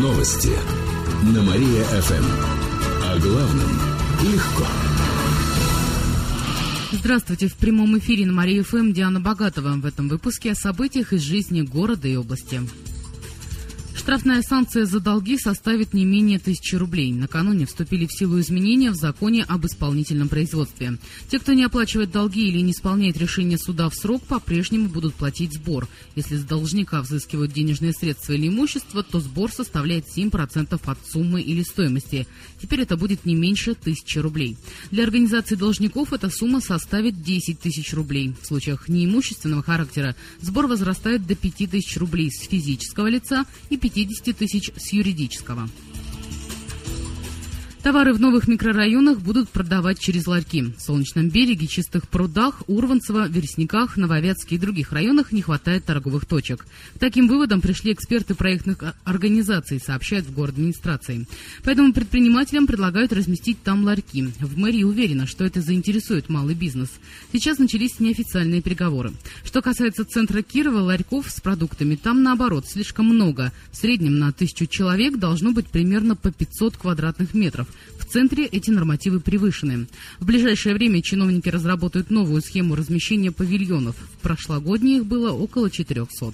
Новости на Мария-ФМ. О главном легко. Здравствуйте. В прямом эфире на Мария-ФМ Диана Богатова. В этом выпуске о событиях из жизни города и области. Штрафная санкция за долги составит не менее тысячи рублей. Накануне вступили в силу изменения в законе об исполнительном производстве. Те, кто не оплачивает долги или не исполняет решение суда в срок, по-прежнему будут платить сбор. Если с должника взыскивают денежные средства или имущество, то сбор составляет 7% от суммы или стоимости. Теперь это будет не меньше тысячи рублей. Для организации должников эта сумма составит 10 тысяч рублей. В случаях неимущественного характера сбор возрастает до 5 тысяч рублей с физического лица и 5 50 тысяч с юридического. Товары в новых микрорайонах будут продавать через ларьки. В Солнечном береге, Чистых прудах, Урванцево, Вересниках, Нововятске и других районах не хватает торговых точек. К таким выводам пришли эксперты проектных организаций, сообщают в город администрации. Поэтому предпринимателям предлагают разместить там ларьки. В мэрии уверена, что это заинтересует малый бизнес. Сейчас начались неофициальные переговоры. Что касается центра Кирова, ларьков с продуктами там наоборот слишком много. В среднем на тысячу человек должно быть примерно по 500 квадратных метров. В центре эти нормативы превышены. В ближайшее время чиновники разработают новую схему размещения павильонов. В прошлогодние их было около 400.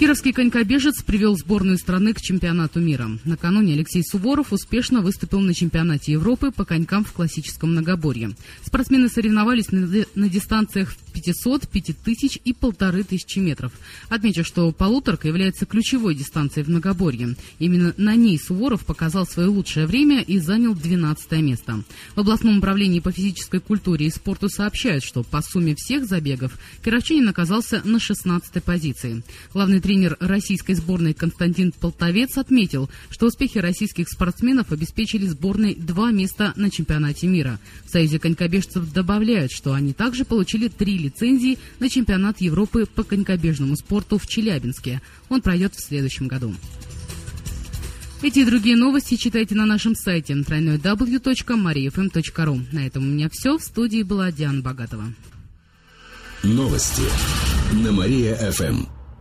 Кировский конькобежец привел сборную страны к чемпионату мира. Накануне Алексей Суворов успешно выступил на чемпионате Европы по конькам в классическом многоборье. Спортсмены соревновались на, на дистанциях 500, 5000 и 1500 метров. Отмечу, что полуторка является ключевой дистанцией в многоборье. Именно на ней Суворов показал свое лучшее время и занял 12 место. В областном управлении по физической культуре и спорту сообщают, что по сумме всех забегов Кировчанин оказался на 16 позиции. Главный тренер российской сборной Константин Полтовец отметил, что успехи российских спортсменов обеспечили сборной два места на чемпионате мира. В Союзе конькобежцев добавляют, что они также получили три лицензии на чемпионат Европы по конькобежному спорту в Челябинске. Он пройдет в следующем году. Эти и другие новости читайте на нашем сайте www.mariafm.ru. На этом у меня все. В студии была Диана Богатова. Новости на Мария-ФМ.